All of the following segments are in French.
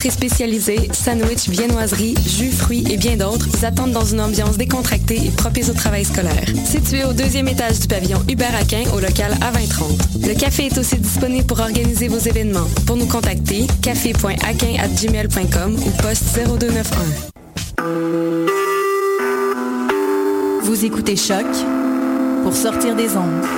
Très spécialisés, sandwich, viennoiserie, jus, fruits et bien d'autres vous attendent dans une ambiance décontractée et propice au travail scolaire. Situé au deuxième étage du pavillon Hubert Aquin au local A2030. Le café est aussi disponible pour organiser vos événements. Pour nous contacter, café.aquin@gmail.com ou poste 0291. Vous écoutez Choc pour sortir des ondes.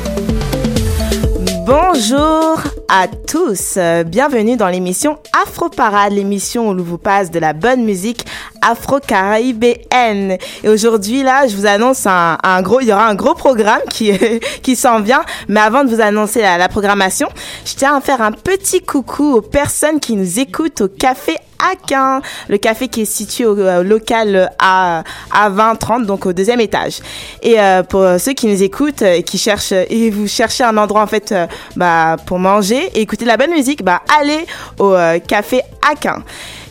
Bonjour à tous, bienvenue dans l'émission Afro Parade, l'émission où l'on vous passe de la bonne musique afro-caribéenne. Et aujourd'hui là, je vous annonce un, un, gros, il y aura un gros programme qui qui s'en vient. Mais avant de vous annoncer la, la programmation, je tiens à faire un petit coucou aux personnes qui nous écoutent au café Aquin, le café qui est situé au, au local à, à 20-30, donc au deuxième étage. Et euh, pour ceux qui nous écoutent et qui cherchent, et vous cherchez un endroit en fait euh, bah, pour manger et écouter de la bonne musique, bah, allez au euh, café Aquin.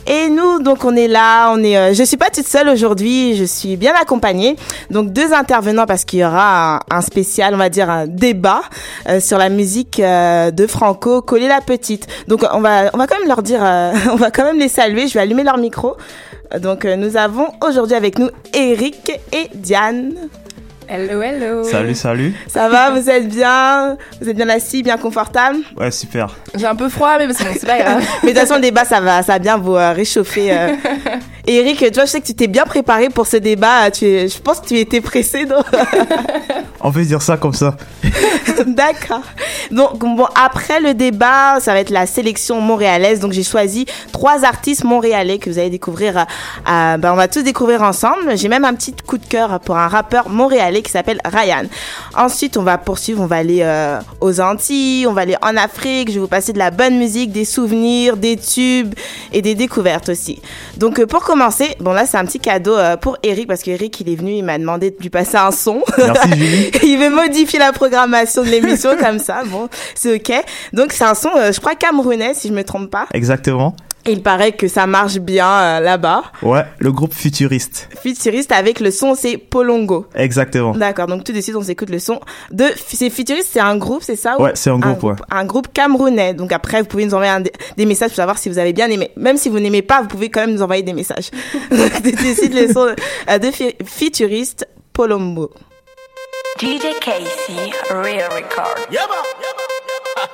Et nous, donc, on est là. On est. Euh, je suis pas toute seule aujourd'hui. Je suis bien accompagnée. Donc, deux intervenants parce qu'il y aura un, spécial, on va dire un débat euh, sur la musique euh, de Franco, Coller la petite. Donc, on va, on va quand même leur dire, euh, on va quand même les saluer. Je vais allumer leur micro. Donc, euh, nous avons aujourd'hui avec nous Eric et Diane. Hello, hello. Salut, salut. Ça va, vous êtes bien? Vous êtes bien assis, bien confortable? Ouais, super. J'ai un peu froid, mais c'est pas grave. mais de toute façon, le débat, ça va, ça va bien vous euh, réchauffer. Euh. Et Eric, tu vois, je sais que tu t'es bien préparé pour ce débat. Tu je pense que tu étais pressé. On peut dire ça comme ça. D'accord. Donc, bon, après le débat, ça va être la sélection montréalaise. Donc, j'ai choisi trois artistes montréalais que vous allez découvrir. Euh, ben, on va tous découvrir ensemble. J'ai même un petit coup de cœur pour un rappeur montréalais qui s'appelle Ryan. Ensuite, on va poursuivre. On va aller euh, aux Antilles, on va aller en Afrique. Je vais vous passer de la bonne musique, des souvenirs, des tubes et des découvertes aussi. Donc, euh, pour commencer, bon, là, c'est un petit cadeau euh, pour Eric parce qu'Eric, il est venu, il m'a demandé de lui passer un son. Merci, Julie. il veut modifier la programmation de l'émission comme ça. Bon, c'est ok. Donc c'est un son, euh, je crois camerounais si je me trompe pas. Exactement. Il paraît que ça marche bien euh, là-bas. Ouais, le groupe Futuriste. Futuriste avec le son c'est Polongo. Exactement. D'accord. Donc tout de suite on s'écoute le son de c'est Futuriste, c'est un groupe, c'est ça Ouais, c'est un groupe, un, ouais. Un groupe camerounais. Donc après vous pouvez nous envoyer un, des messages pour savoir si vous avez bien aimé. Même si vous n'aimez pas, vous pouvez quand même nous envoyer des messages. Donc tout de suite le son euh, de Futuriste Polongo. DJ Casey, Real Record. Yaba, yaba.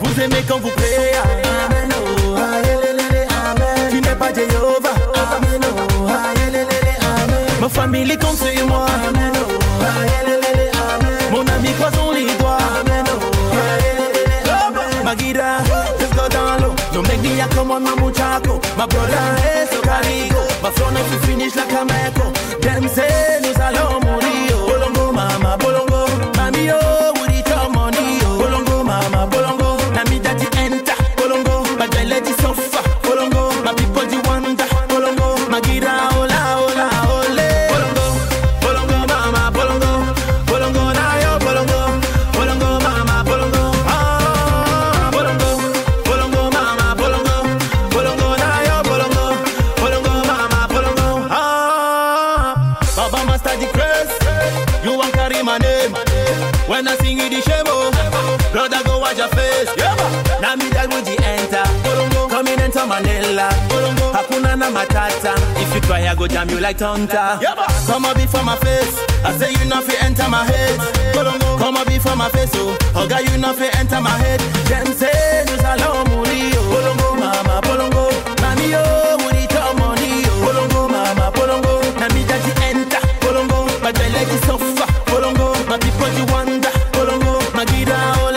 vous aimez quand vous. Pas Jéhovah. Amen, oh, amen. Ma famille compte sur moi. Amen, oh, amen. Mon ami croisons les doigts. Amen, oh, Magira, let's go down low. Make me a come on my muchacho. My brother is so carigo. Go jam you like tonta. Come up before my face. I say you not fi enter my head. Come up before my face, oh. Oga you not fi enter my head. Them say nous allons mourir. oh. Bolongo mama, bolongo, mami oh, it all money. oh. Bolongo mama, bolongo, na me you enter. Bolongo, my belly is suffer. Bolongo, my people you wonder. Bolongo, my gira hola oh,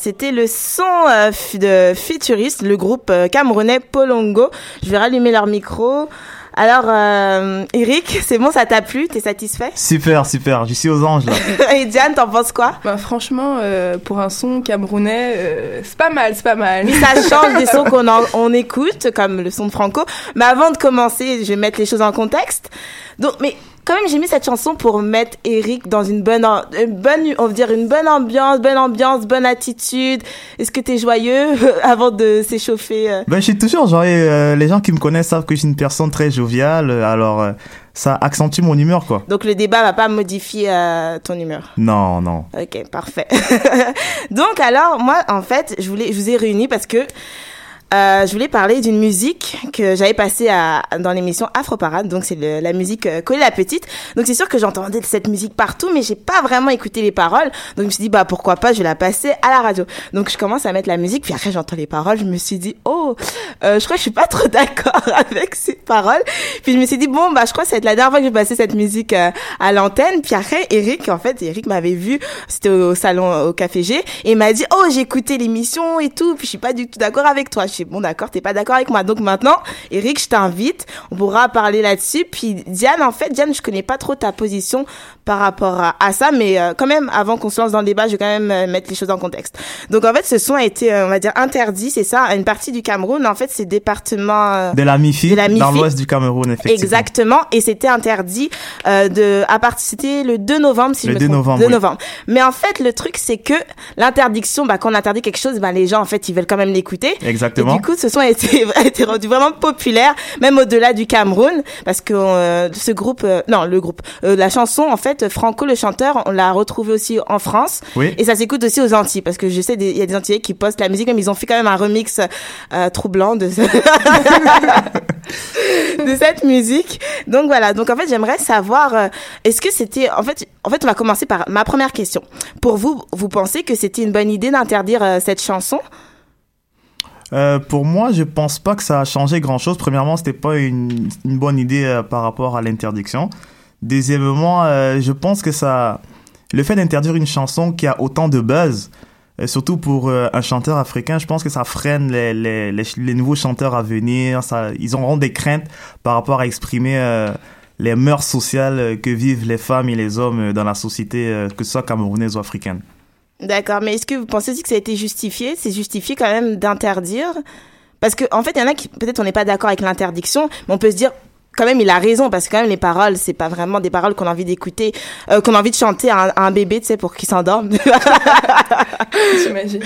c'était le son euh, de Futuriste, le groupe euh, camerounais Polongo. Je vais rallumer leur micro. Alors, euh, Eric, c'est bon, ça t'a plu? T'es satisfait? Super, super. Je suis aux anges là. Et Diane, t'en penses quoi? Bah, franchement, euh, pour un son camerounais, euh, c'est pas mal, c'est pas mal. Mais ça change des sons qu'on on écoute, comme le son de Franco. Mais avant de commencer, je vais mettre les choses en contexte. Donc, mais quand même, j'ai mis cette chanson pour mettre Eric dans une bonne, une bonne, on va dire une bonne ambiance, bonne ambiance, bonne attitude. Est-ce que t'es joyeux avant de s'échauffer euh? Ben, je suis toujours genre euh, les gens qui me connaissent savent que je suis une personne très joviale, euh, alors euh, ça accentue mon humeur quoi. Donc le débat va pas modifier euh, ton humeur? Non, non. Ok, parfait. Donc alors moi en fait je voulais je vous ai réunis parce que euh, je voulais parler d'une musique que j'avais passée à, dans l'émission Afro Parade. Donc c'est la musique euh, Coller la petite. Donc c'est sûr que j'entendais cette musique partout, mais j'ai pas vraiment écouté les paroles. Donc je me suis dit bah pourquoi pas, je vais la passer à la radio. Donc je commence à mettre la musique, puis après j'entends les paroles, je me suis dit oh, euh, je crois que je suis pas trop d'accord avec ces paroles. Puis je me suis dit bon bah je crois que c'est la dernière fois que je vais passer cette musique euh, à l'antenne. Puis après Eric en fait Eric m'avait vu, c'était au salon au Café G, et m'a dit oh j'ai écouté l'émission et tout, puis je suis pas du tout d'accord avec toi. Suis bon d'accord, t'es pas d'accord avec moi. Donc maintenant Eric je t'invite, on pourra parler là-dessus. Puis Diane en fait Diane je connais pas trop ta position par rapport à, à ça, mais euh, quand même avant qu'on se lance dans le débat je vais quand même euh, mettre les choses en contexte. Donc en fait ce son a été euh, on va dire interdit, c'est ça, à une partie du Cameroun. En fait c'est département euh, De la MIFI, De la dans MIFI. l'ouest du Cameroun effectivement. Exactement, et c'était interdit euh, de à partir c'était le 2 novembre si Le je me 2 trompe. novembre, 2 oui. novembre. Mais en fait le truc c'est que l'interdiction bah quand on interdit quelque chose bah les gens en fait ils veulent quand même l'écouter. Exactement. Du coup ce son a été, a été rendu vraiment populaire même au-delà du Cameroun parce que euh, ce groupe euh, non le groupe euh, la chanson en fait Franco le chanteur on l'a retrouvé aussi en France Oui. et ça s'écoute aussi aux Antilles parce que je sais il y a des Antillais qui postent la musique même ils ont fait quand même un remix euh, troublant de de cette musique. Donc voilà. Donc en fait, j'aimerais savoir, euh, est-ce que c'était, en fait, en fait, on va commencer par ma première question. Pour vous, vous pensez que c'était une bonne idée d'interdire euh, cette chanson? Euh, pour moi, je pense pas que ça a changé grand chose. Premièrement, c'était pas une, une bonne idée euh, par rapport à l'interdiction. Deuxièmement, euh, je pense que ça, le fait d'interdire une chanson qui a autant de buzz, euh, surtout pour euh, un chanteur africain, je pense que ça freine les, les, les, les nouveaux chanteurs à venir. Ça, ils auront des craintes par rapport à exprimer les mœurs sociales que vivent les femmes et les hommes dans la société, que ce soit camerounaise ou africaine. D'accord. Mais est-ce que vous pensez aussi que ça a été justifié? C'est justifié quand même d'interdire? Parce que en fait, il y en a qui peut-être on n'est pas d'accord avec l'interdiction, mais on peut se dire quand même il a raison parce que quand même les paroles c'est pas vraiment des paroles qu'on a envie d'écouter euh, qu'on a envie de chanter à un, à un bébé tu sais pour qu'il s'endorme J'imagine.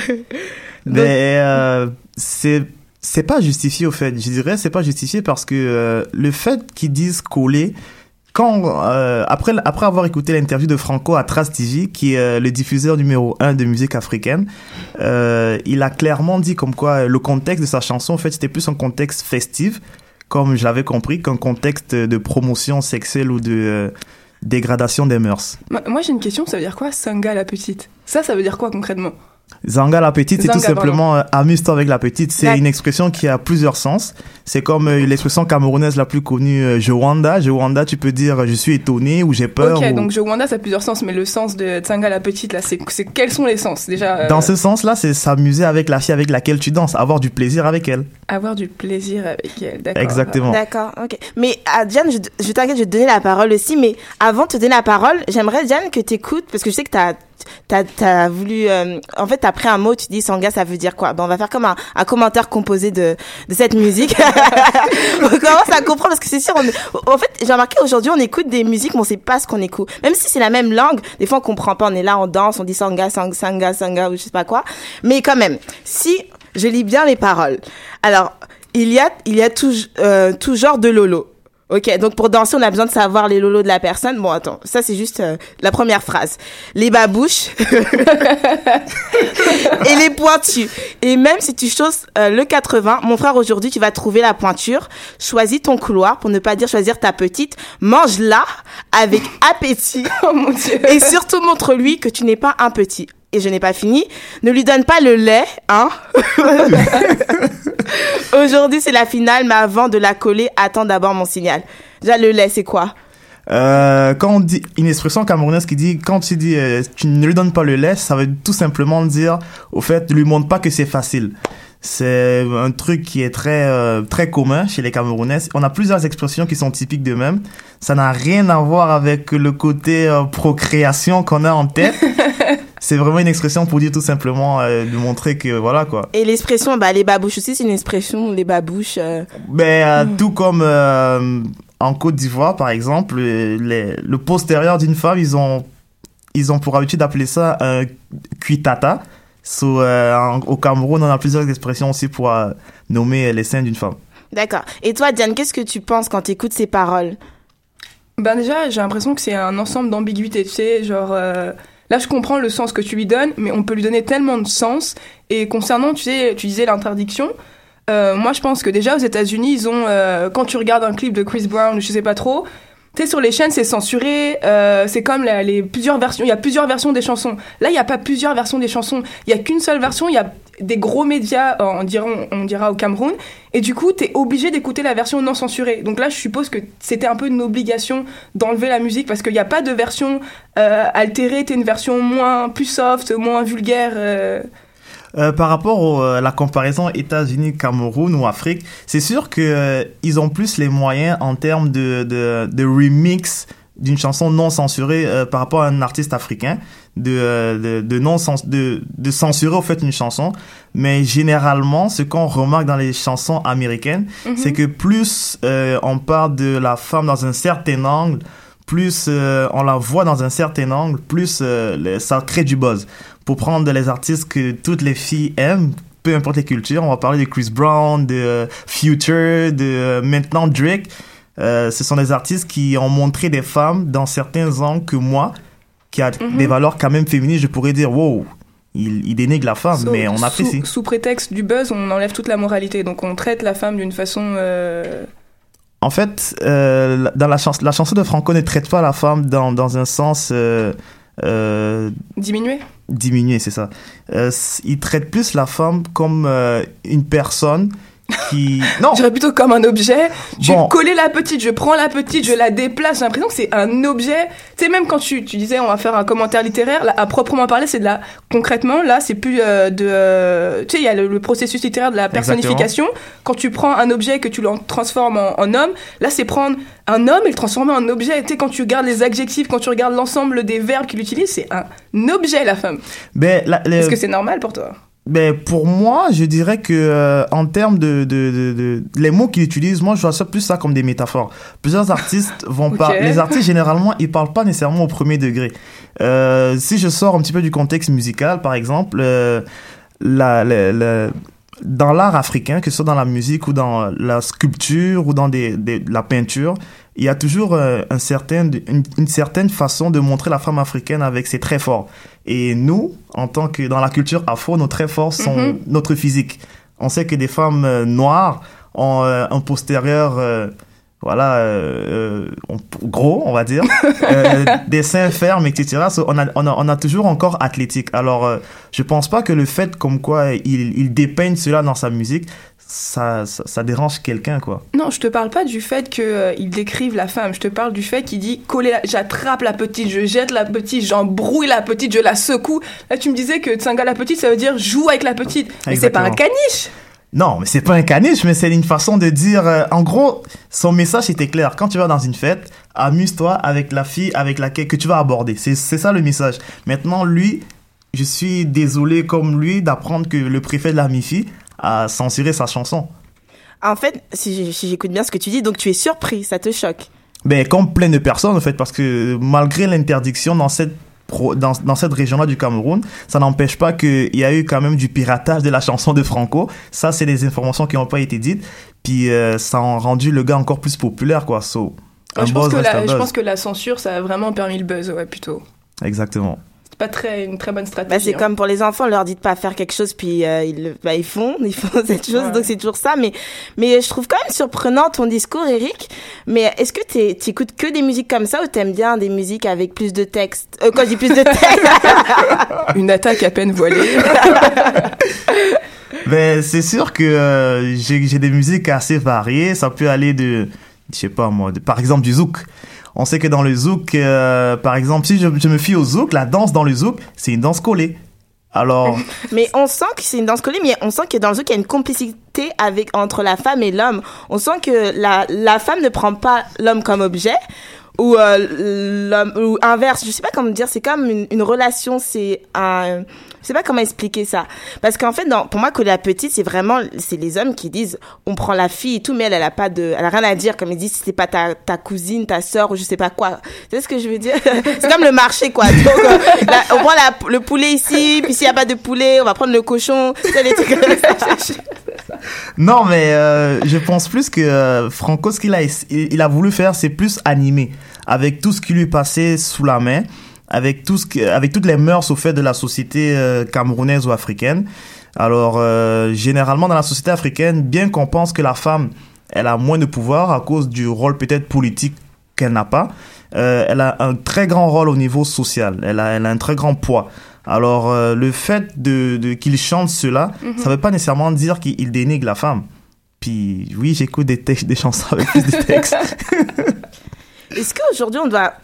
Mais euh, c'est c'est pas justifié au fait. Je dirais c'est pas justifié parce que euh, le fait qu'ils disent coller quand euh, après après avoir écouté l'interview de Franco à Trace TV qui est euh, le diffuseur numéro un de musique africaine, euh, il a clairement dit comme quoi euh, le contexte de sa chanson en fait c'était plus un contexte festif comme je l'avais compris qu'un contexte de promotion sexuelle ou de euh, dégradation des mœurs. Moi, moi, j'ai une question, ça veut dire quoi, Sanga la petite? Ça, ça veut dire quoi concrètement? Zanga la petite, c'est tout Zanga, simplement euh, amuse-toi avec la petite. C'est une expression qui a plusieurs sens. C'est comme euh, l'expression camerounaise la plus connue, euh, Jowanda. Jowanda, tu peux dire euh, je suis étonné ou j'ai peur. Ok, ou- donc Jowanda, ça a plusieurs sens, mais le sens de Tsanga la petite, là, c'est quels sont les sens déjà euh, Dans ce sens-là, c'est s'amuser avec la fille avec laquelle tu danses, avoir du plaisir avec elle. Avoir du plaisir avec elle, d'accord. Exactement. D'accord, ok. Mais à Diane, je, je t'inquiète, je vais te donner la parole aussi. Mais avant de te donner la parole, j'aimerais Diane que tu écoutes parce que je sais que t'as t'as t'as voulu euh, en fait t'as pris un mot tu dis sanga ça veut dire quoi? Ben on va faire comme un, commentaire composé de de cette musique. On commence à comprendre parce que c'est sûr en fait j'ai remarqué aujourd'hui on écoute des musiques mais on sait pas ce qu'on écoute. Même si c'est la même langue des fois on comprend pas. On est là on danse on dit sanga sanga sanga sanga ou je sais pas quoi. Mais quand même si je lis bien les paroles. Alors il y a il y a tout euh, tout genre de lolo Ok, donc pour danser, on a besoin de savoir les lolos de la personne. Bon, attends, ça c'est juste euh, la première phrase. Les babouches et les pointus. Et même si tu choses euh, le 80, mon frère, aujourd'hui, tu vas trouver la pointure. Choisis ton couloir, pour ne pas dire choisir ta petite. Mange-la avec appétit. Oh mon dieu. Et surtout, montre-lui que tu n'es pas un petit. Et je n'ai pas fini. Ne lui donne pas le lait, hein. Aujourd'hui, c'est la finale, mais avant de la coller, attends d'abord mon signal. Déjà, le lait, c'est quoi? Euh, quand on dit une expression camerounaise qui dit quand tu dis euh, tu ne lui donnes pas le lait, ça veut tout simplement dire au fait ne lui montre pas que c'est facile. C'est un truc qui est très euh, très commun chez les Camerounais. On a plusieurs expressions qui sont typiques d'eux-mêmes. Ça n'a rien à voir avec le côté procréation qu'on a en tête. c'est vraiment une expression pour dire tout simplement euh, de montrer que voilà quoi. Et l'expression, bah, les babouches aussi, c'est une expression, les babouches. euh, Ben, euh, tout comme euh, en Côte d'Ivoire, par exemple, les- le postérieur d'une femme, ils ont, ils ont pour habitude d'appeler ça un cuitata. So, euh, en- au Cameroun, on a plusieurs expressions aussi pour euh, nommer les seins d'une femme. D'accord. Et toi, Diane, qu'est-ce que tu penses quand tu écoutes ces paroles? Ben déjà, j'ai l'impression que c'est un ensemble d'ambiguïté, tu sais, genre... euh, Là, je comprends le sens que tu lui donnes, mais on peut lui donner tellement de sens. Et concernant, tu sais, tu disais l'interdiction, euh, moi, je pense que déjà, aux États-Unis, ils ont... euh, quand tu regardes un clip de Chris Brown, je sais pas trop, tu sais, sur les chaînes, c'est censuré. euh, c'est comme la- les plusieurs versions. Il y a plusieurs versions des chansons. Là, il n'y a pas plusieurs versions des chansons. Il y a qu'une seule version. Il y a des gros médias, euh, on dira, dira au Cameroun. Et du coup, tu es obligé d'écouter la version non censurée. Donc là, je suppose que c'était un peu une obligation d'enlever la musique parce qu'il n'y a pas de version euh, altérée. T'es une version moins plus soft, moins vulgaire. euh. Euh, par rapport au, euh, à la comparaison États-Unis, Cameroun ou Afrique, c'est sûr que euh, ils ont plus les moyens en termes de, de, de remix d'une chanson non censurée euh, par rapport à un artiste africain de euh, de, de non cens- de de censurer au fait une chanson mais généralement ce qu'on remarque dans les chansons américaines Mhm. c'est que plus euh, on parle de la femme dans un certain angle plus euh, on la voit dans un certain angle plus euh, le- ça crée du buzz pour prendre les artistes que toutes les filles aiment peu importe les cultures on va parler de Chris Brown de euh, Future de euh, maintenant Drake euh, ce sont des artistes qui ont montré des femmes dans certains angles que moi, qui a Mhm. des valeurs quand même féminines, je pourrais dire, wow, il, il dénigre la femme, Sous- mais on sous- apprécie. Sous, prétexte du buzz, on enlève toute la moralité. Donc on traite la femme d'une façon. euh, En fait, euh, la- dans la, chans la chanson de Franco ne traite pas la femme dans, dans un sens euh, diminué, c'est ça. Euh, il traite plus la femme comme euh, une personne qui... Non, Je dirais plutôt comme un objet. Je Bon. coller la petite, je prends la petite, je la déplace. J'ai l'impression que c'est un objet. Tu sais, même quand tu, tu disais on va faire un commentaire littéraire, là, à proprement parler, c'est de la. Concrètement, là, c'est plus euh, de. euh, tu sais, il y a le, le processus littéraire de la personnification. Quand tu prends un objet que tu le transformes en, en homme, là, c'est prendre un homme et le transformer en objet. Tu sais, quand tu regardes les adjectifs, quand tu regardes l'ensemble des verbes qu'il utilise, c'est un objet, la femme. ben, Est-ce que c'est normal pour toi? Ben pour moi, je dirais que euh, en termes de, de, de, de- les mots qu'il utilise, moi je vois ça plus ça comme des métaphores. Plusieurs artistes vont Ok. pas. Les artistes généralement, ils parlent pas nécessairement au premier degré. Euh, si je sors un petit peu du contexte musical, par exemple, euh, la, la, la- dans l'art africain, que ce soit dans la musique ou dans la sculpture ou dans des, des- la peinture, il y a toujours euh, un certain, une, une certaine façon de montrer la femme africaine avec ses traits forts. Et nous, en tant que dans la culture afro, nos traits forts sont Mhm. notre physique. On sait que des femmes euh, noires ont euh, un postérieur, euh, voilà, euh, on- gros, on va dire, euh, des seins fermes, etc. So, on, a, on, a, on a toujours encore athlétique. Alors, euh, je pense pas que le fait comme quoi il, il dépeigne cela dans sa musique, ça, ça, ça dérange quelqu'un, quoi. Non, je te parle pas du fait qu'il décrive la femme. Je te parle du fait qu'il dit coller, j'attrape la petite, je jette la petite, j'embrouille la petite, je la secoue. Là, tu me disais que Tsanga la petite, ça veut dire joue avec la petite. Mais c'est pas un caniche. Non, mais c'est pas un caniche, mais c'est une façon de dire. euh, en gros, son message était clair. Quand tu vas dans une fête, amuse-toi avec la fille avec laquelle que tu vas aborder. C'est c'est ça le message. Maintenant, lui, je suis désolé comme lui d'apprendre que le préfet de la MIFI a censuré sa chanson. En fait, si j'écoute bien ce que tu dis, donc tu es surpris, ça te choque. Ben, comme plein de personnes, en fait, parce que malgré l'interdiction dans cette dans, dans cette région-là du Cameroun, ça n'empêche pas qu'il y a eu quand même du piratage de la chanson de Franco. Ça, c'est des informations qui n'ont pas été dites. Puis euh, ça a rendu le gars encore plus populaire, quoi. So, un je, pense que la, je pense que la censure, ça a vraiment permis le buzz, ouais, plutôt. Exactement. C'est pas très, une très bonne Bah, stratégie. c'est hein. comme pour les enfants, on leur dit de pas faire quelque chose, puis euh, ils, bah, ils font, ils font cette chose, Ouais. donc c'est toujours ça. Mais, mais je trouve quand même surprenant ton discours, Eric. Mais est-ce que t'es- t'écoutes que des musiques comme ça ou t'aimes bien des musiques avec plus de texte? Euh, Quand je dis plus de texte, Une attaque à peine voilée. Ben, c'est sûr que euh, j'ai j'ai des musiques assez variées. Ça peut aller de, je sais pas moi, de- par exemple du zouk. On sait que dans le zouk, euh, par exemple, si je, je me fie au zouk, la danse dans le zouk, c'est une danse collée. Alors, Mais on sent que c'est une danse collée, mais on sent que dans le zouk, il y a une complicité avec, entre la femme et l'homme. On sent que la, la femme ne prend pas l'homme comme objet, ou, euh, l'homme, ou inverse. Je sais pas comment dire, c'est comme une, une relation, c'est un, je sais pas comment expliquer ça. Parce qu'en fait, dans, pour moi, que la petite, c'est vraiment, c'est les hommes qui disent, on prend la fille et tout, mais elle, elle a pas de, elle a rien à dire, comme ils disent, c'est pas ta, ta cousine, ta sœur, ou je sais pas quoi. Tu sais ce que je veux dire? c'est comme le marché, quoi. Donc, euh, on prend la- le poulet ici, puis s'il y a pas de poulet, on va prendre le cochon. Non, mais euh, je pense plus que euh, Franco, ce qu'il a, il, il a voulu faire, c'est plus animé, avec tout ce qui lui passait sous la main, avec tout ce que, avec toutes les mœurs au fait de la société euh, camerounaise ou africaine. Alors, euh, généralement dans la société africaine, bien qu'on pense que la femme, elle a moins de pouvoir à cause du rôle peut-être politique qu'elle n'a pas, euh, elle a un très grand rôle au niveau social. Elle a, elle a un très grand poids. Alors, euh, le fait de, de qu'il chante cela, Mhm. ça veut pas nécessairement dire qu'il il dénigre la femme. Puis, oui, j'écoute des des chansons avec plus de textes. Est-ce qu'aujourd'hui on doit,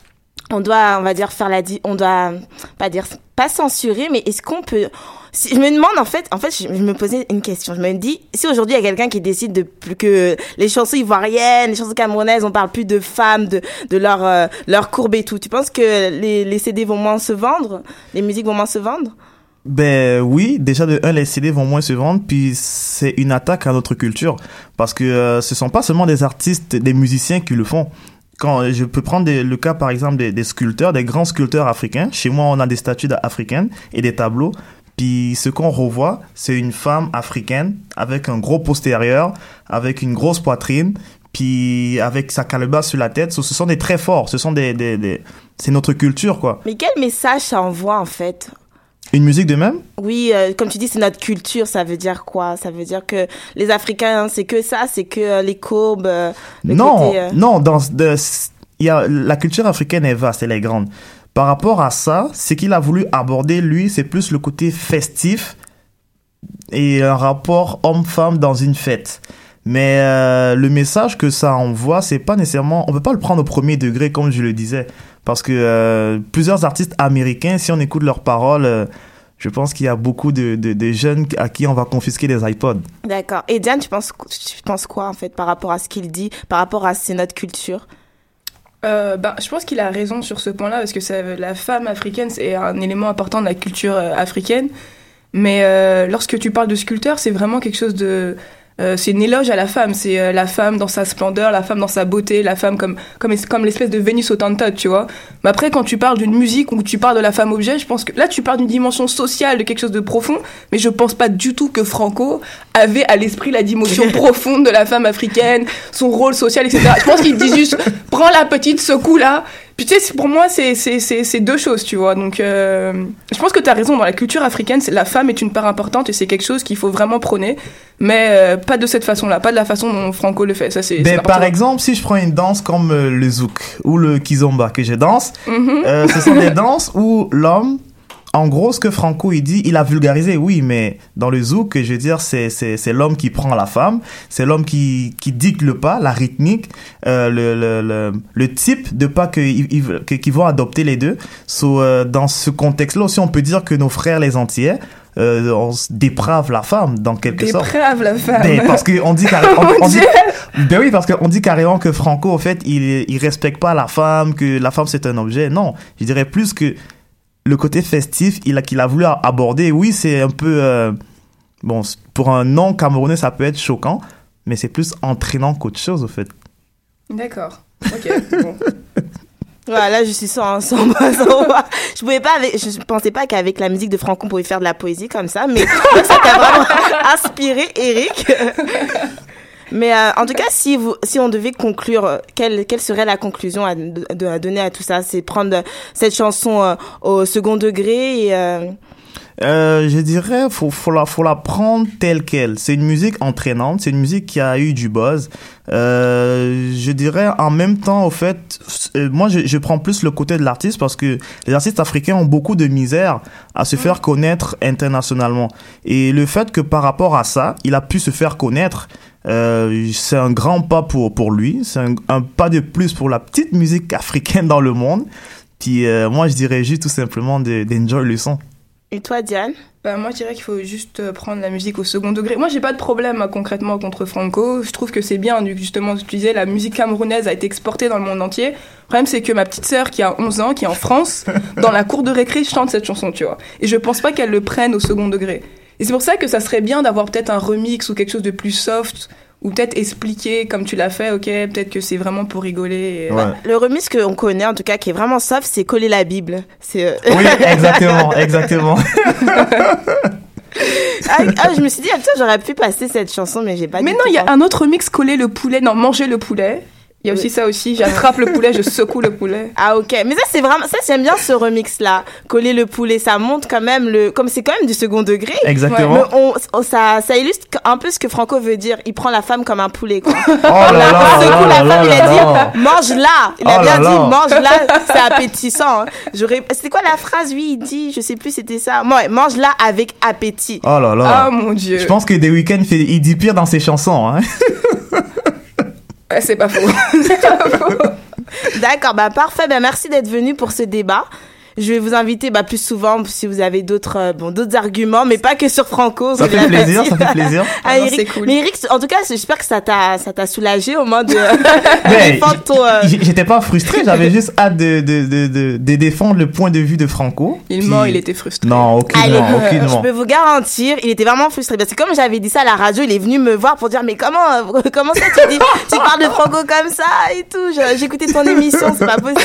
on doit, on va dire faire la, on doit pas dire, pas censurer, mais est-ce qu'on peut, je me demande en fait, en fait, je, je me posais une question. Je me dis, si aujourd'hui il y a quelqu'un qui décide de plus que les chansons ivoiriennes, les chansons camerounaises, on parle plus de femmes, de, de leur, euh, leur courbe et tout. Tu penses que les, les CD vont moins se vendre, les musiques vont moins se vendre? Ben oui, déjà de un, les CD vont moins se vendre, puis c'est une attaque à notre culture, parce que euh, ce sont pas seulement des artistes, des musiciens qui le font. Quand je peux prendre le cas par exemple des, sculpteurs, des grands sculpteurs africains. Chez moi, on a des statues africaines et des tableaux. Puis ce qu'on revoit, c'est une femme africaine avec un gros postérieur, avec une grosse poitrine, puis avec sa calebasse sur la tête. Ce sont des traits forts. Ce sont des, des- c'est notre culture quoi. Mais quel message ça envoie en fait? Une musique de même? Oui, euh, comme tu dis, c'est notre culture. Ça veut dire quoi? Ça veut dire que les Africains, c'est que ça, c'est que euh, les courbes. euh, le non, côté, euh, non, dans de, y a la culture africaine est vaste, elle est grande. Par rapport à ça, ce qu'il a voulu aborder lui, c'est plus le côté festif et un rapport homme-femme dans une fête. Mais le message que ça envoie, c'est pas nécessairement, on peut pas le prendre au premier degré comme je le disais, parce que euh, plusieurs artistes américains, si on écoute leurs paroles, euh, je pense qu'il y a beaucoup de, de, de jeunes à qui on va confisquer des iPods. D'accord. Et Diane, tu penses, tu penses quoi en fait par rapport à ce qu'il dit, par rapport à c'est notre culture? Euh, ben, je pense qu'il a raison sur ce point-là parce que ça- la femme africaine c'est un élément important de la culture euh, africaine. Mais euh, lorsque tu parles de sculpteur, c'est vraiment quelque chose de euh, c'est une éloge à la femme. C'est euh, la femme dans sa splendeur, la femme dans sa beauté, la femme comme comme comme l'espèce de Vénus Autantote, tu vois. Mais après, quand tu parles d'une musique où tu parles de la femme objet, je pense que là tu parles d'une dimension sociale, de quelque chose de profond. Mais je pense pas du tout que Franco avait à l'esprit la dimension profonde de la femme africaine, son rôle social, etc. Je pense qu'il dit juste prends la petite secoue là. Puis tu sais, pour moi, c'est c'est- c'est c'est deux choses, tu vois. Donc, euh, je pense que tu as raison. Dans la culture africaine, la femme est une part importante et c'est quelque chose qu'il faut vraiment prôner. Mais euh, pas de cette façon-là, pas de la façon dont Franco le fait. Ça, c'est. Ben, par exemple, si je prends une danse comme euh, le zouk ou le kizomba que je danse, Mhm. euh, ce sont des danses où l'homme, en gros, ce que Franco il dit, il a vulgarisé, oui, mais dans le zouk, je veux dire, c'est l'homme qui prend la femme, c'est l'homme qui qui dicte le pas, la rythmique, euh, le, le le le type de pas que ils- ils- que- qu'ils vont adopter les deux. So, euh, dans ce contexte-là aussi, on peut dire que nos frères les Antillais euh, on déprave la femme dans quelque sorte. Déprave la femme. Parce qu'on dit carrément. On dit- ben oui, parce qu'on dit carrément que Franco, en fait, il, il respecte pas la femme, que la femme c'est un objet. Non, je dirais plus que le côté festif il a, qu'il a voulu aborder, oui, c'est un peu. euh, bon, pour un non-camerounais, ça peut être choquant, mais c'est plus entraînant qu'autre chose, au fait. D'accord. Ok. bon. Voilà, là, je suis sans, sans, sans. Je pouvais pas je pensais pas qu'avec la musique de Franco, on pouvait faire de la poésie comme ça, mais ça t'a vraiment inspiré, Eric. Mais euh, en tout cas, si vous, si on devait conclure, euh, quelle, quelle serait la conclusion à, de- à donner à tout ça? C'est prendre cette chanson euh, au second degré et euh, Euh, je dirais, faut, faut la, faut la prendre telle qu'elle. C'est une musique entraînante, c'est une musique qui a eu du buzz. Euh, je dirais, en même temps, au fait, euh, moi, je, je prends plus le côté de l'artiste parce que les artistes africains ont beaucoup de misère à se faire connaître internationalement. Et le fait que par rapport à ça, il a pu se faire connaître, euh, c'est un grand pas pour, pour lui. C'est un, un pas de plus pour la petite musique africaine dans le monde. Puis euh, moi, je dirais juste tout simplement de- d'enjoy le son. Et toi, Diane? Bah, moi, je dirais qu'il faut juste euh, prendre la musique au second degré. Moi, j'ai pas de problème euh, concrètement contre Franco. Je trouve que c'est bien, du- justement, tu disais, la musique camerounaise a été exportée dans le monde entier. Le problème, c'est que ma petite sœur, qui a 11 ans, qui est en France, dans la cour de récré, chante cette chanson, tu vois. Et je pense pas qu'elle le prenne au second degré. Et c'est pour ça que ça serait bien d'avoir peut-être un remix ou quelque chose de plus soft, ou peut-être expliquer, comme tu l'as fait, ok, peut-être que c'est vraiment pour rigoler. et- Ouais. Le remix qu'on connaît, en tout cas, qui est vraiment soft, c'est Coller la Bible. C'est. euh, Oui, exactement, exactement. ah, ah, je me suis dit, j'aurais pu passer cette chanson, mais j'ai pas. Mais non, il y a un autre remix, coller le poulet, non, manger le poulet. Il y a aussi ça aussi, j'attrape le poulet, je secoue le poulet. Ah ok, mais ça c'est vraiment, ça j'aime bien ce remix là, coller le poulet, ça montre quand même le, comme c'est quand même du second degré. Exactement. Mais on, on- ça, ça illustre un peu ce que Franco veut dire. Il prend la femme comme un poulet quoi. Oh là là, On secoue la femme, il a dit mange là. Il a Oh bien dit mange là, c'est appétissant. hein. J'aurais, c'était quoi la phrase? Lui il dit, je sais plus c'était ça. Ouais, mange là avec appétit. Oh là là. Ah mon dieu. Je pense que The Weeknd fait, il dit pire dans ses chansons. Hein. Ouais, c'est pas faux. C'est pas faux. D'accord, bah parfait. Bah merci d'être venu pour ce débat. Je vais vous inviter bah, plus souvent si vous avez d'autres euh, bon d'autres arguments, mais pas que sur Franco. Ça fait plaisir, ça fait plaisir. Ah, Ah non, Eric, c'est cool. Mais Eric, en tout cas, j'espère que ça t'a ça t'a soulagé au moins de, défendre ton. euh, J'étais pas frustré, j'avais juste hâte de, de, de, de, de défendre le point de vue de Franco. Il Puis- ment, il était frustré. Non, Allez, aucunement, je aucunement. peux vous garantir, il était vraiment frustré. Parce que comme j'avais dit ça à la radio, il est venu me voir pour dire mais comment euh, comment ça tu dis tu parles de Franco comme ça et tout. J'écoutais ton émission, c'est pas possible.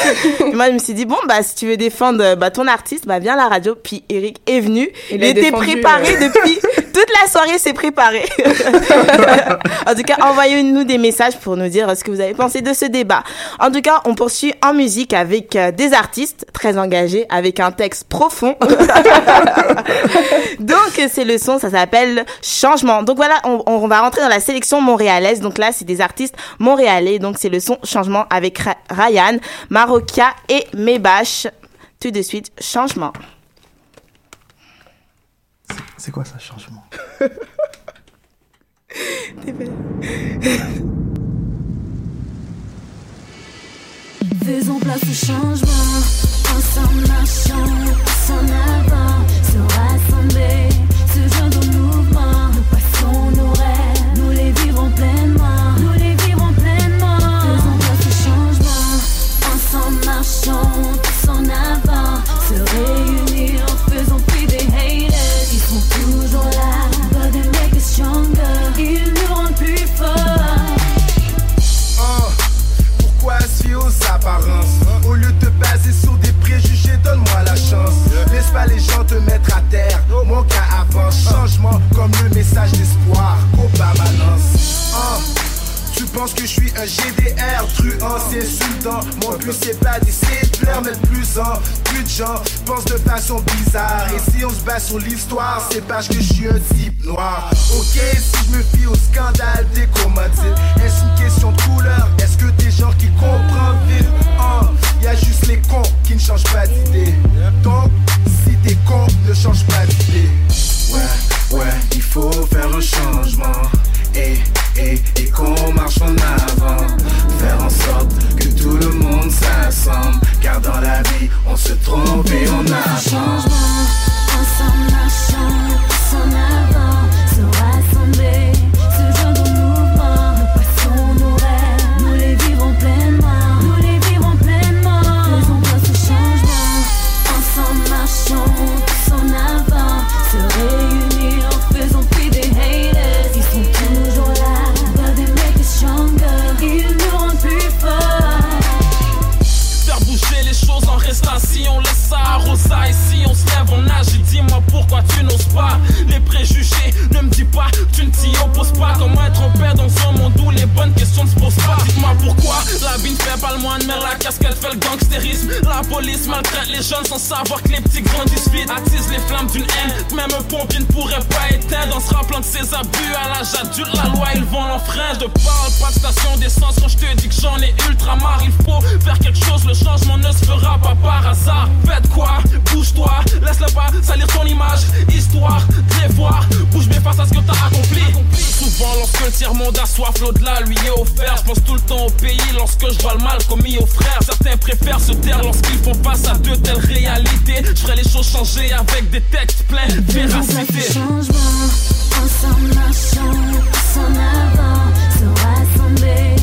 Et moi je me suis dit bon bah si tu veux défendre euh, bah, ton artiste, bah viens à la radio. Puis Eric est venu, il, était défendu, préparé euh. depuis toute la soirée, s'est préparé. en tout cas, envoyez-nous des messages pour nous dire ce que vous avez pensé de ce débat. En tout cas, on poursuit en musique avec euh, des artistes très engagés, avec un texte profond. Donc, c'est le son, ça s'appelle Changement. Donc voilà, on, on va rentrer dans la sélection montréalaise. Donc là, c'est des artistes montréalais. Donc c'est le son Changement avec Ryan, Marokia et Mebash. Tout de suite, Changement. C'est quoi ça, changement? Faisons place au changement, ensemble marchons, s'en avant, se rassembler, se joindre au mouvement. Nous passons nos rêves, Base sur l'histoire, c'est parce que je suis un type noir. Ok, si je me fie au scandale des commodités, est-ce une question de couleur? Est-ce que des gens qui comprennent vite Ah, y a juste les cons qui ne changent pas d'idée. Donc, si t'es con, ne change pas d'idée. Ouais, ouais, il faut faire un changement. Et, et, et qu'on marche en avant. Faire en sorte que tout le monde s'assemble. Car dans la vie, on se trompe et on apprend. La vie ne fait pas le moine Mais la casquette fait le gangstérisme La police maltraite les jeunes sans savoir que les petits grandissent vite. Attise les flammes d'une haine, même un pompier ne pourrait pas éteindre. En se rappelant de ses abus à l'âge adulte, la loi ils vont l'enfreindre. De parle pas de station d'essence quand je te dis que j'en ai ultra marre. Il faut faire quelque chose, le changement ne se fera pas par hasard. Faites quoi? Bouge-toi, laisse-le pas salir ton image. Histoire de les voir, bouge bien face à ce que t'as accompli. Souvent, lorsque le tiers-monde a soif, l'au-delà lui est offert. Je pense tout le temps au lorsque je vois le mal commis aux frères. Certains préfèrent se taire lorsqu'ils font face à de telles réalités. Je ferai les choses changer avec des textes pleins de véracité. changement, en avant, se rassembler,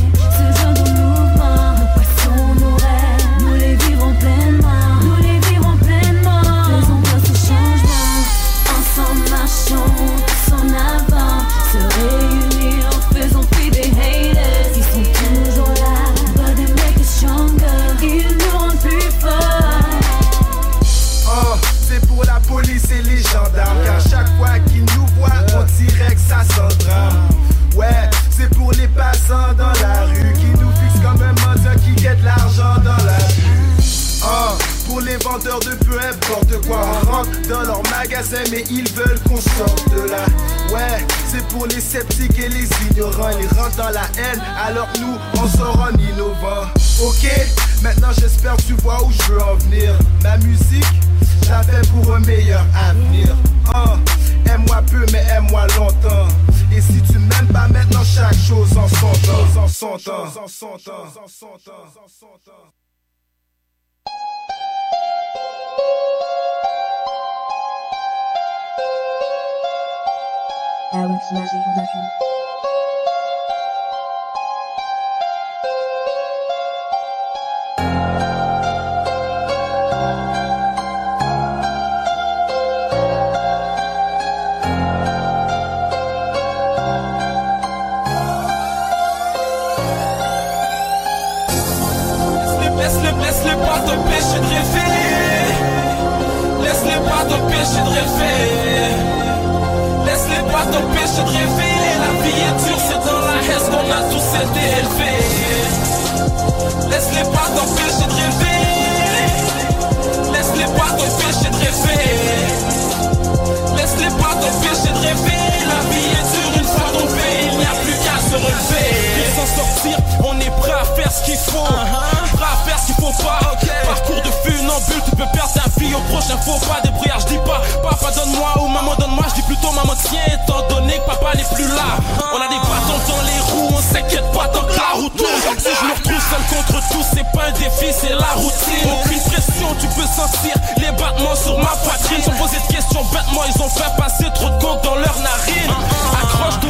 de peu importe quoi, on rentre dans leur magasin, mais ils veulent qu'on sorte de là. Ouais, c'est pour les sceptiques et les ignorants, ils rentrent dans la haine, alors nous, on sort en innovant. Ok, maintenant j'espère que tu vois où je veux en venir. Ma musique, fais pour un meilleur avenir. Oh, aime-moi peu, mais aime-moi longtemps. Et si tu m'aimes pas maintenant, chaque chose en son. En son temps. En son temps. En son temps. En son temps. Alex Magic Production. Laisse-les, laisse-les pas t'empêcher de rêver. Laisse-les pas t'empêcher de rêver. Laisse-les pas t'empêcher de rêver. La vie est dure, c'est dans la haine qu'on a tous été élevés. Laisse-les pas t'empêcher de rêver. Laisse-les pas t'empêcher de rêver. Laisse-les pas t'empêcher de rêver. La vie est dure, une fois tombé, il n'y a plus se relever. S'en sortir, on est prêt à faire ce qu'il faut. Prêt à faire ce qu'il faut pas. Parcours de funambule, tu peux perdre ta vie au prochain faux pas. Débrouillard, je dis pas, papa donne-moi ou maman donne-moi. Je dis plutôt maman tiens, étant donné que papa n'est plus là. On a des bâtons dans les roues, on s'inquiète pas tant que la route tourne. Si je me retrouve seul contre tous, c'est pas un défi, c'est la routine. Aucune pression, tu peux sentir les battements sur ma poitrine. Sans poser de questions bêtement, ils ont fait passer trop de coke dans leur narine.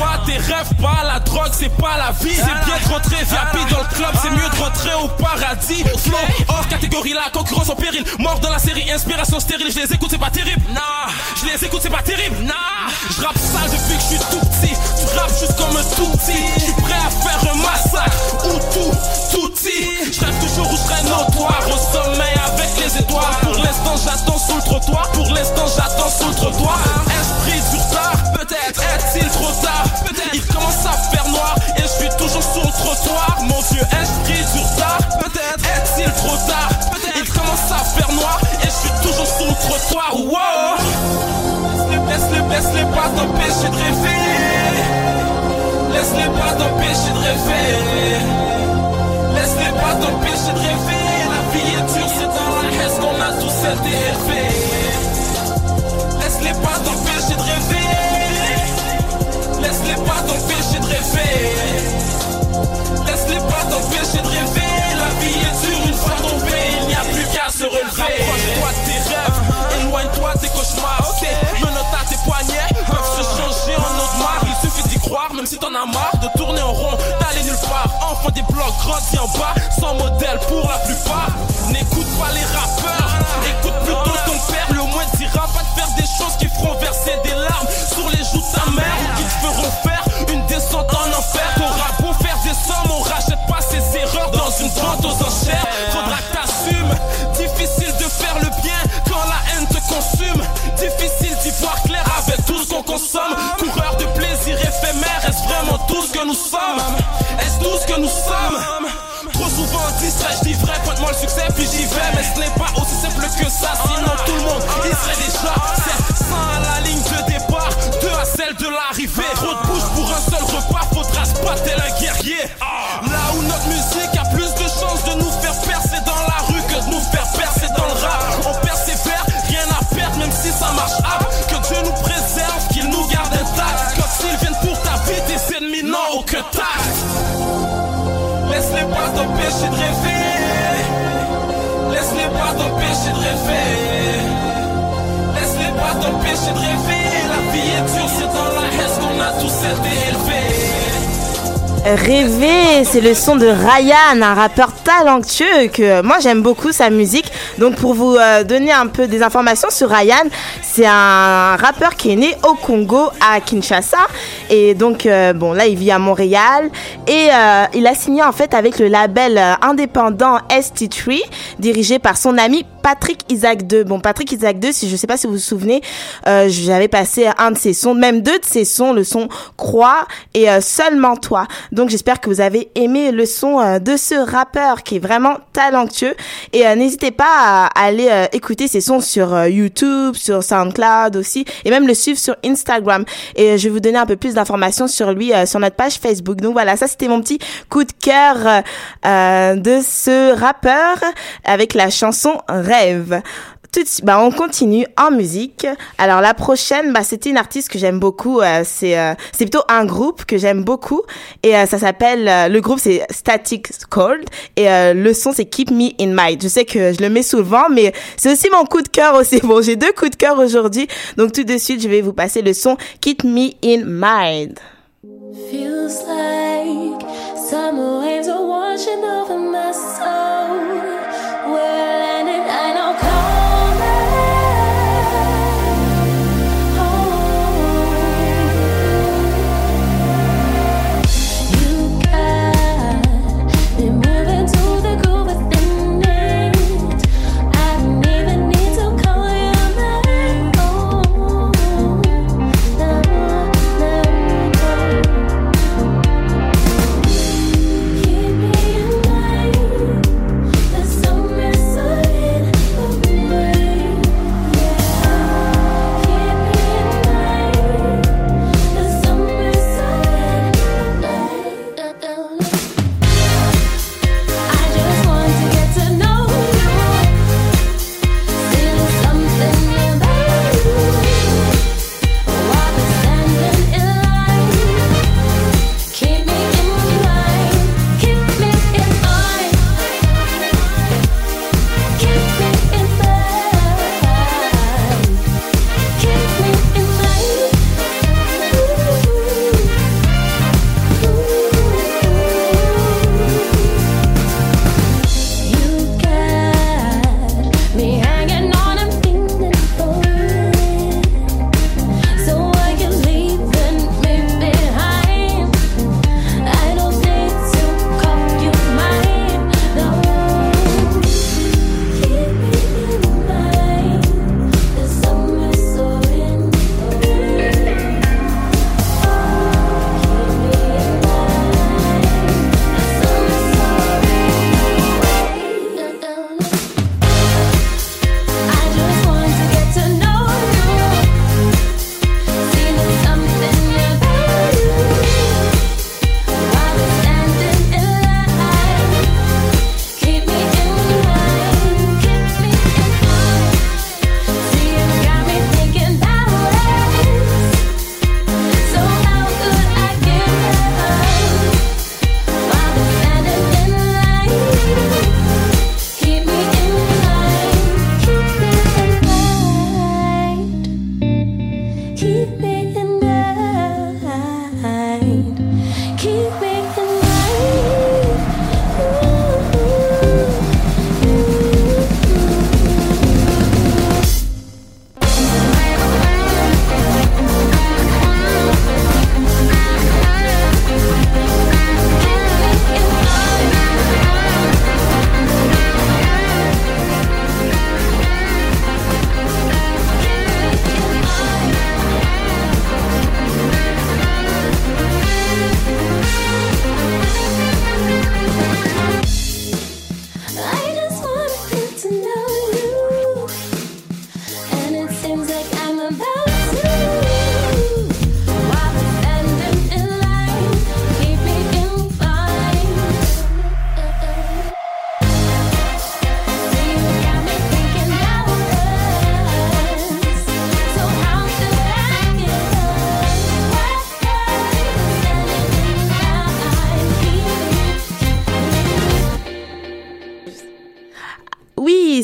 À tes rêves, pas la drogue, c'est pas la vie. C'est bien de rentrer VIP dans le club, c'est mieux de rentrer au paradis. Flow, hors catégorie, la concurrence en péril. Mort dans la série, inspiration stérile. Je les écoute, c'est pas terrible. Nah, je les écoute, c'est pas terrible. Nah, je rappe sale depuis que je suis tout petit. Tu rappes juste comme un tout petit. Je suis prêt à faire un massacre ou tout, tout petit. Je rêve toujours où je serai notoire. Au sommeil avec les étoiles. Pour l'instant, j'attends sous le trottoir. Pour l'instant, j'attends sous le trottoir. Sur. Mon Dieu, esprit du retard, peut-être est-il trop tard. Peut-être il commence à faire noir et je suis toujours sur le trottoir. Wow! Laisse-les, laisse-les pas t'empêcher de rêver. Laisse-les pas t'empêcher de rêver. Laisse-les pas t'empêcher de rêver. La vie est dure, c'est dans la haine qu'on a tous été élevés. De tourner en rond, d'aller nulle part. Enfant des blocs, grandis en bas, sans modèle pour la plupart. N'écoute pas les rappeurs, écoute le succès, puis j'y vais. Mais ce n'est pas aussi simple que ça, sinon tout le monde il serait déjà. C'est 100 à la ligne de départ, 2 à celle de l'arrivée. Trop de bouche pour un seul repas, faudra se battre tel un guerrier. Là où notre musique a plus de chances de nous faire percer dans la rue que de nous faire percer dans le rap. On persévère, rien à perdre, même si ça marche up. Que Dieu nous préserve, qu'il nous garde intacts. Comme s'ils viennent pour ta vie, tes ennemis n'ont aucun tact. Laisse-les pas t'empêcher de rêver. Rêver. C'est. Rêver, c'est le son de Ryan, un rappeur talentueux que moi j'aime beaucoup sa musique. Donc pour vous euh, donner un peu des informations sur Ryan, c'est un rappeur qui est né au Congo à Kinshasa et donc euh, bon là il vit à Montréal et euh, il a signé en fait avec le label euh, indépendant ST3 dirigé par son ami Patrick Isaac II. Bon Patrick Isaac II, si je sais pas si vous vous souvenez, euh, j'avais passé un de ses sons, même deux de ses sons, le son Croix et Seulement toi. Donc j'espère que vous avez aimé le son de ce rappeur qui est vraiment talentueux et n'hésitez pas à aller écouter ses sons sur YouTube, sur SoundCloud aussi et même le suivre sur Instagram. Et je vais vous donner un peu plus d'informations sur lui euh, sur notre page Facebook. Donc voilà, ça c'était mon petit coup de cœur euh, de ce rappeur avec la chanson Rêve. Tout bah, on continue en musique. Alors la prochaine, bah, c'était une artiste que j'aime beaucoup. euh, c'est euh, c'est plutôt un groupe que j'aime beaucoup et euh, ça s'appelle euh, le groupe c'est Static Cold et euh, le son c'est Keep Me in Mind. Je sais que je le mets souvent, mais c'est aussi mon coup de cœur aussi. Bon, j'ai deux coups de cœur aujourd'hui, donc tout de suite je vais vous passer le son Keep Me in Mind.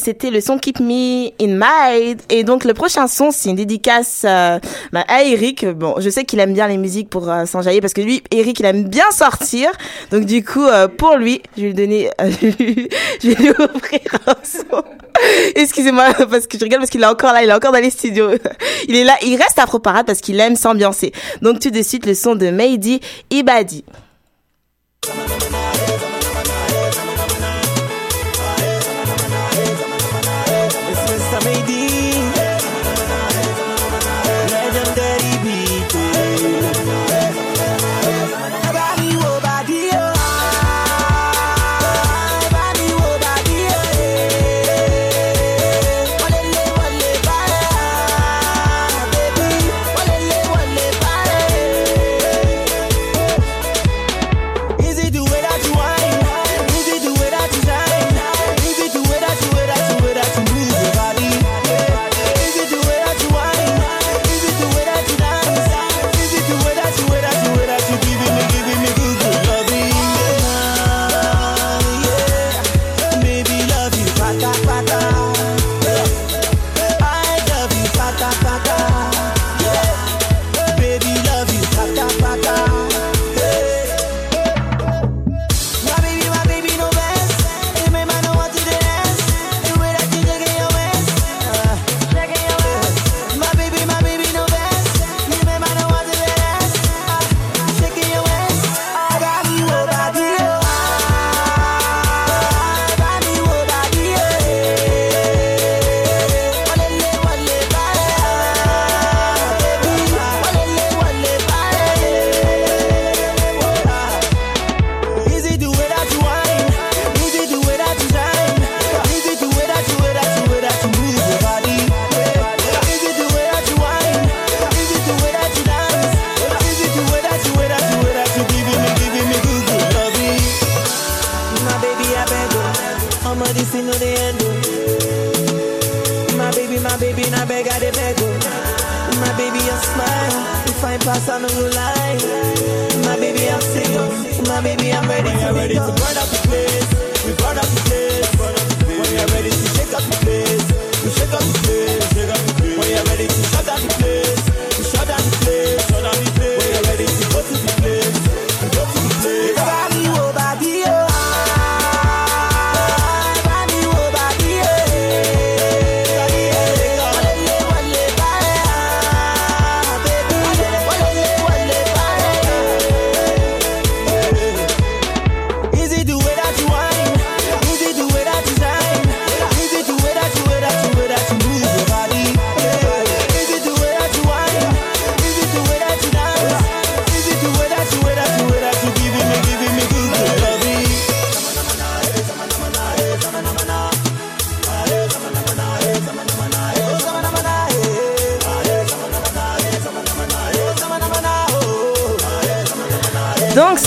c'était le son Keep Me In Mind. Et donc, le prochain son, c'est une dédicace euh, bah, à Eric. Bon, je sais qu'il aime bien les musiques pour euh, s'enjailler parce que lui, Eric, il aime bien sortir. Donc, du coup, euh, pour lui, je vais lui donner, euh, je vais lui offrir un son. Excusez-moi, parce que je rigole, parce qu'il est encore là, il est encore dans les studios. Il est là, il reste à Proparade parce qu'il aime s'ambiancer. Donc, tout de suite, le son de Mehdi Ibadi.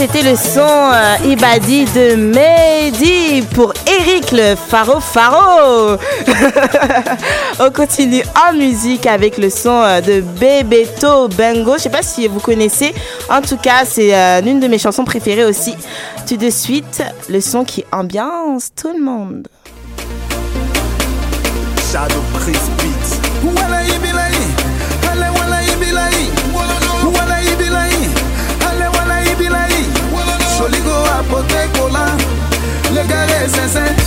c'était le son euh, Ibadi de Mehdi pour Eric le Faro Faro. On continue en musique avec le son euh, de Bebeto Bengo. Je ne sais pas si vous connaissez. En tout cas, c'est euh, l'une de mes chansons préférées aussi. Tout de suite, le son qui ambiance tout le monde. Shadow say, say, say.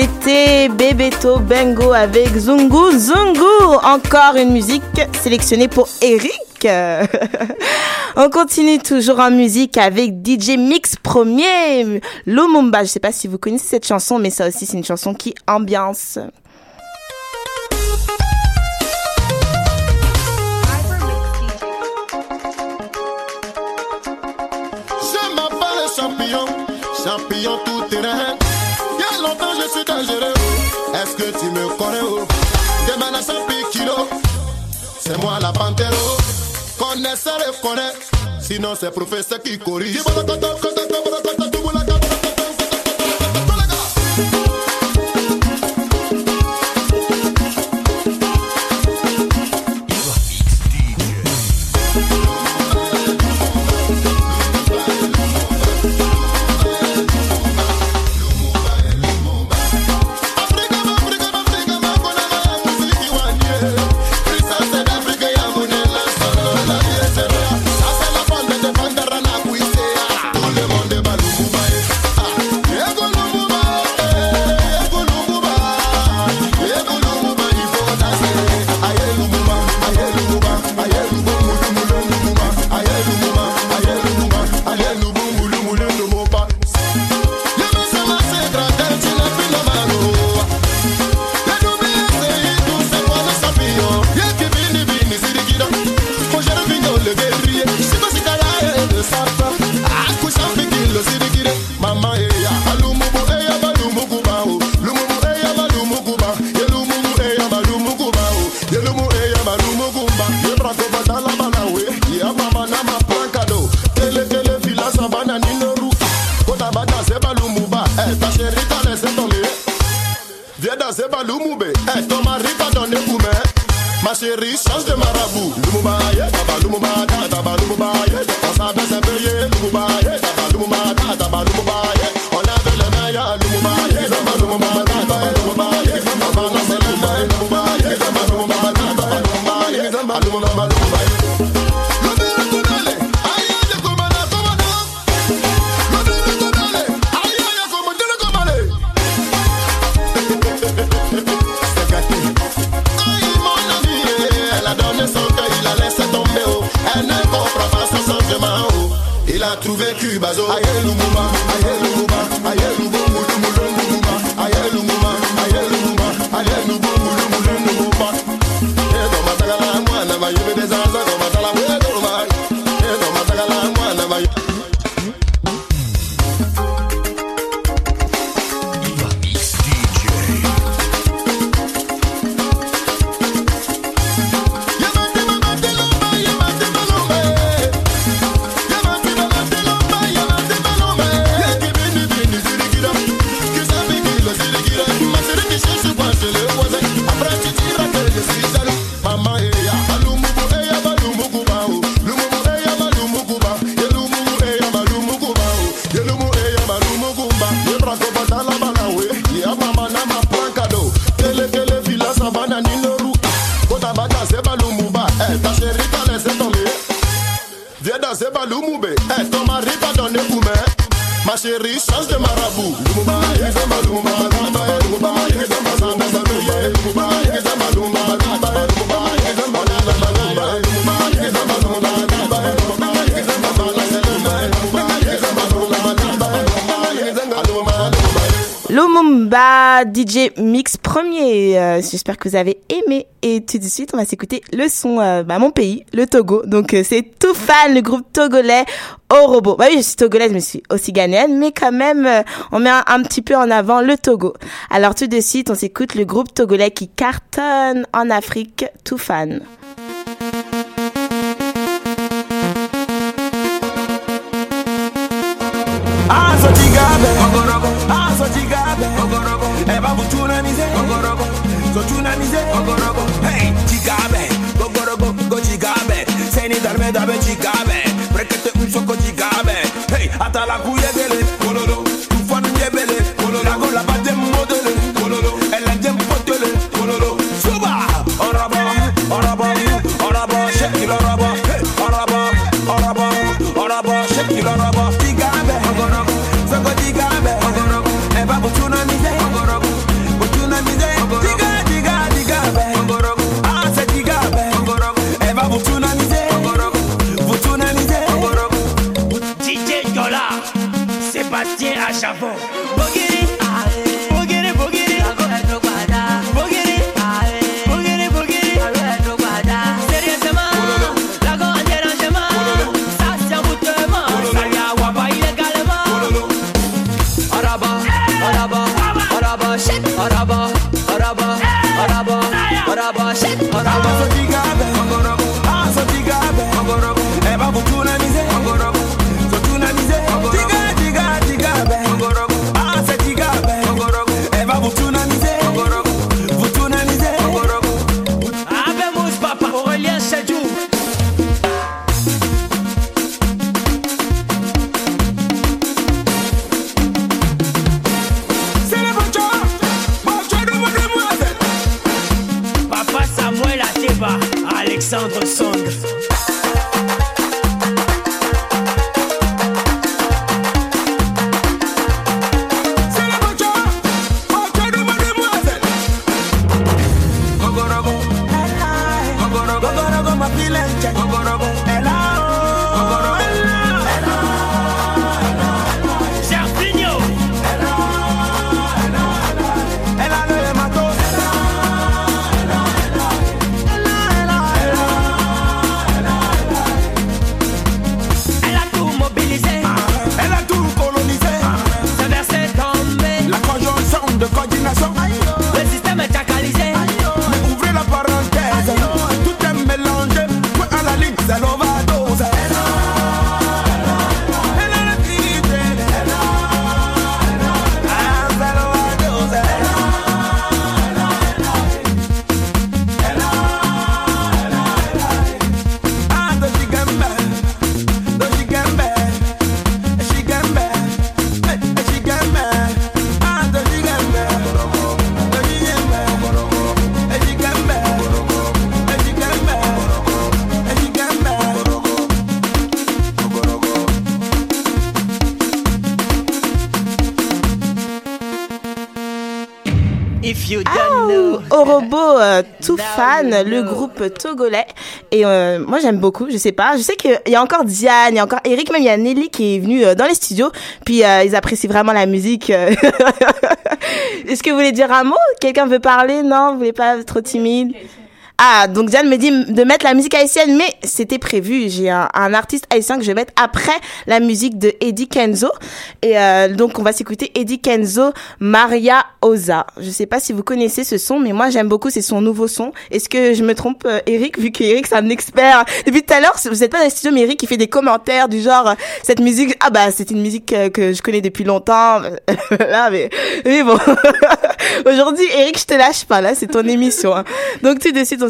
C'était Bebeto Bengo avec Zungu Zungu. Encore une musique sélectionnée pour Eric. On continue toujours en musique avec DJ Mix Premier, Lumumba. Je ne sais pas si vous connaissez cette chanson, mais ça aussi c'est une chanson qui ambiance. Champion, champion à 100 kilos. C'est moi la panthère. Connaisseur et connaît. Sinon, c'est professeur qui corrige. Ma chérie, change de marabout. Lumumba, Lumumba, Lumumba, Lumumba, Lumumba, Lumumba, Lumumba, DJ Mix premier. Euh, J'espère que vous avez aimé. Et tout de suite, on va s'écouter le son, euh, bah, mon pays, le Togo. Donc euh, c'est tout fan, le groupe togolais au robot. Bah oui, je suis togolaise, mais je suis aussi ghanéenne, mais quand même, on met un, petit peu en avant le Togo. Alors tout de suite, on s'écoute le groupe togolais qui cartonne en Afrique, tout fan. Jigabe ebabu tunanize ogorogo so tunanize ogorogo hey chigabe gogorogo go chigabe. Seni darme dabe chigabe. Prekete un soko chigabe. Hey atala kuye Shuffle. Boogie it, boogie it, boogie it. I go ahead, no guada. Boogie it, boogie it, boogie it. I go ahead, no guada. Seria tema, la go ahead, no tema. Sasha mutema, saya wa baile galema. Araba, araba, araba, shit, araba, araba, araba, araba, shit, araba. If you don't know Au robot, euh, tout fan, le groupe togolais. Et euh, moi, j'aime beaucoup. Je sais pas. Je sais qu'il y a encore Diane, il y a encore Eric, même il y a Nelly qui est venue euh, dans les studios. Puis euh, ils apprécient vraiment la musique. euh. Est-ce que vous voulez dire un mot? Quelqu'un veut parler? Non Vous voulez pas être trop timide? Ah, donc Diane me dit de mettre la musique haïtienne, mais c'était prévu. J'ai un, un artiste haïtien que je vais mettre après la musique de Eddie Kenzo. Et euh, donc, on va s'écouter Eddie Kenzo, Maria Oza. Je sais pas si vous connaissez ce son, mais moi, j'aime beaucoup. C'est son nouveau son. Est-ce que je me trompe, euh, Eric, vu que Eric, c'est un expert? Depuis tout à l'heure, vous êtes pas dans les studios, mais Eric, il fait des commentaires du genre, euh, cette musique, ah bah, c'est une musique euh, que je connais depuis longtemps. là, mais, mais bon. Aujourd'hui, Eric, je te lâche pas, là, c'est ton émission. hein. Donc, suite, on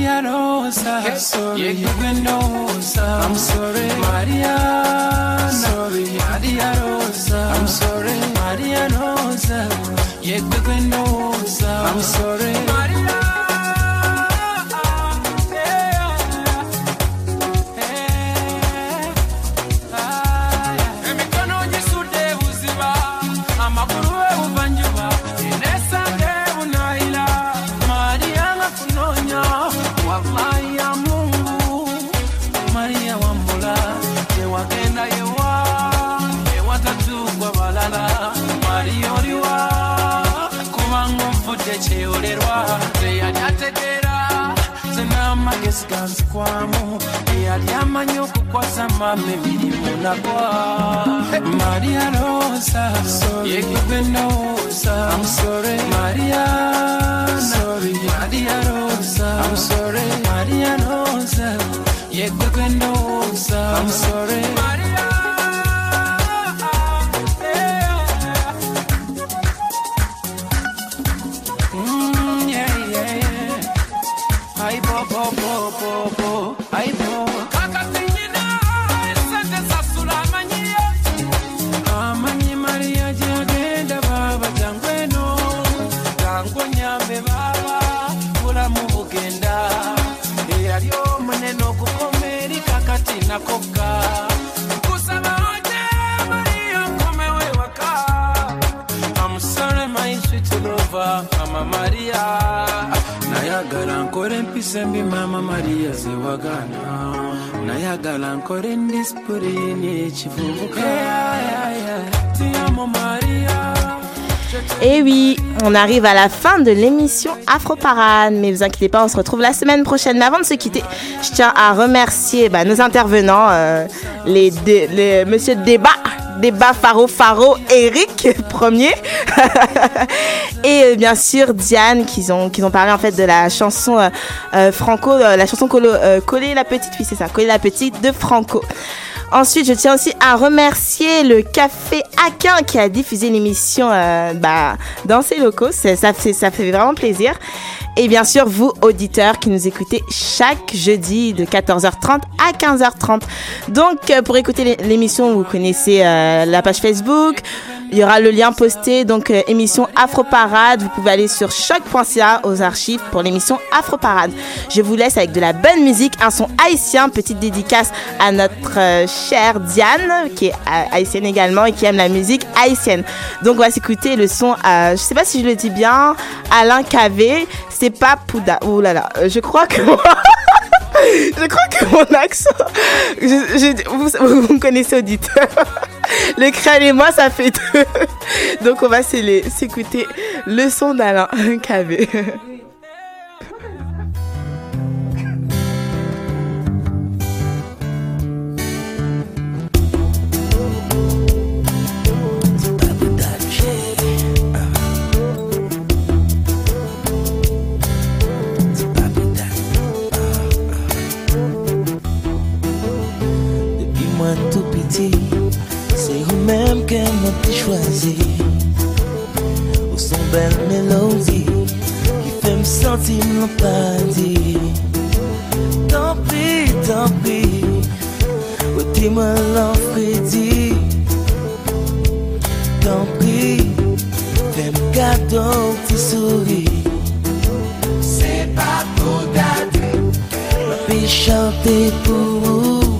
Maria Rosa. Sorry. Rosa. I'm sorry. Maria. Sorry. Maria Rosa. I'm sorry. Maria Rosa. Rosa. I'm sorry. Maria. Amagezi ganzikwamu eyali amanyi okukwasa mama emirimu nagwa maria rosa yegwe ndowooza maria maria rosa. Maria rosa maria Ay, bo, Et oui, on arrive à la fin de l'émission Afro Parade. Mais vous inquiétez pas, on se retrouve la semaine prochaine. Mais avant de se quitter, je tiens à remercier bah, nos intervenants, euh, les, les Monsieur Débat. Débat Faro Faro, Eric premier. Et euh, bien sûr Diane qui ont parlé en fait de la chanson euh, euh, Franco la chanson Colo, Coller la petite oui c'est ça Coller la petite de Franco Ensuite, je tiens aussi à remercier le Café Aquin qui a diffusé l'émission euh, bah, dans ses locaux. Ça ça fait vraiment plaisir. Et bien sûr, vous, auditeurs, qui nous écoutez chaque jeudi de 14h30 à 15h30. Donc, euh, pour écouter l'é- l'émission, vous connaissez euh, la page Facebook. Il y aura le lien posté, donc euh, émission Afro Parade. Vous pouvez aller sur choc.ca aux archives pour l'émission Afro Parade. Je vous laisse avec de la bonne musique, un son haïtien, petite dédicace à notre euh, chère Diane, qui est euh, haïtienne également et qui aime la musique haïtienne. Donc on va s'écouter le son, euh, je sais pas si je le dis bien, Alain Cavé, c'est pas Pouda. Oh là là, je crois que Je crois que mon accent, vous, me connaissez auditeur. Le crâne et moi, ça fait deux. Donc on va s'é- s'écouter le son d'Alain Cavé. mwen te chwazi. Ou son bel melodi Ki fe m senti m lan padi. Tanpi, tanpi Ou ti mwen lan fredi Tanpi Fe m kado ti souri. Se pa kou dadi M api chante pou ou.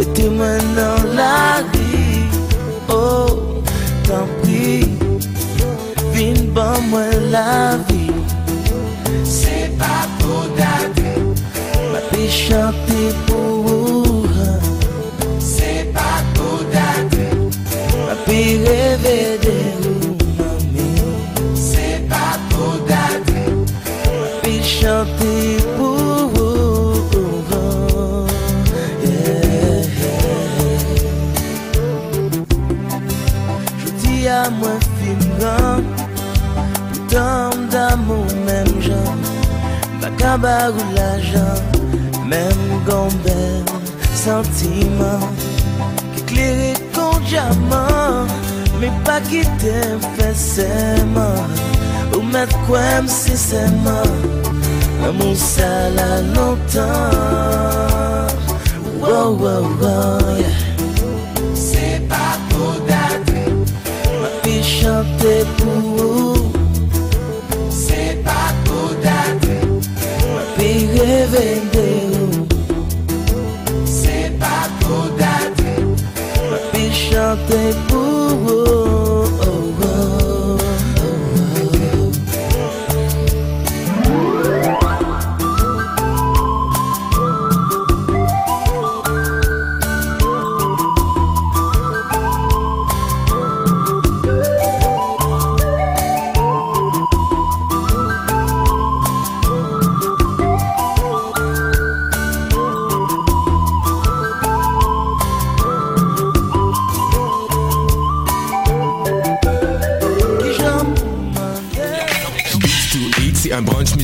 Ou ti mwen nan la vi Oh, tan pri. Vin ban mwen la vi. Se pa pou dati Ma pi chante pou ou Se pa pou dati Ma pi revede. Kabag ou la jan Mem gambel Sentiman Ki kleri kon jaman Me pa ki te fè seman Ou met kwem si seman Amou sa la lontan Wow, wow, wow, yeah. Se pa pou dati Ma fi chante pou ou entender.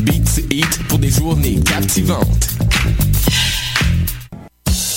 Beats Eat pour des journées captivantes.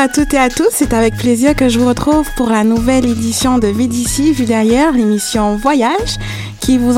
À toutes et à tous, c'est avec plaisir que je vous retrouve pour la nouvelle édition de VDC Vue d'ailleurs, l'émission Voyage, qui vous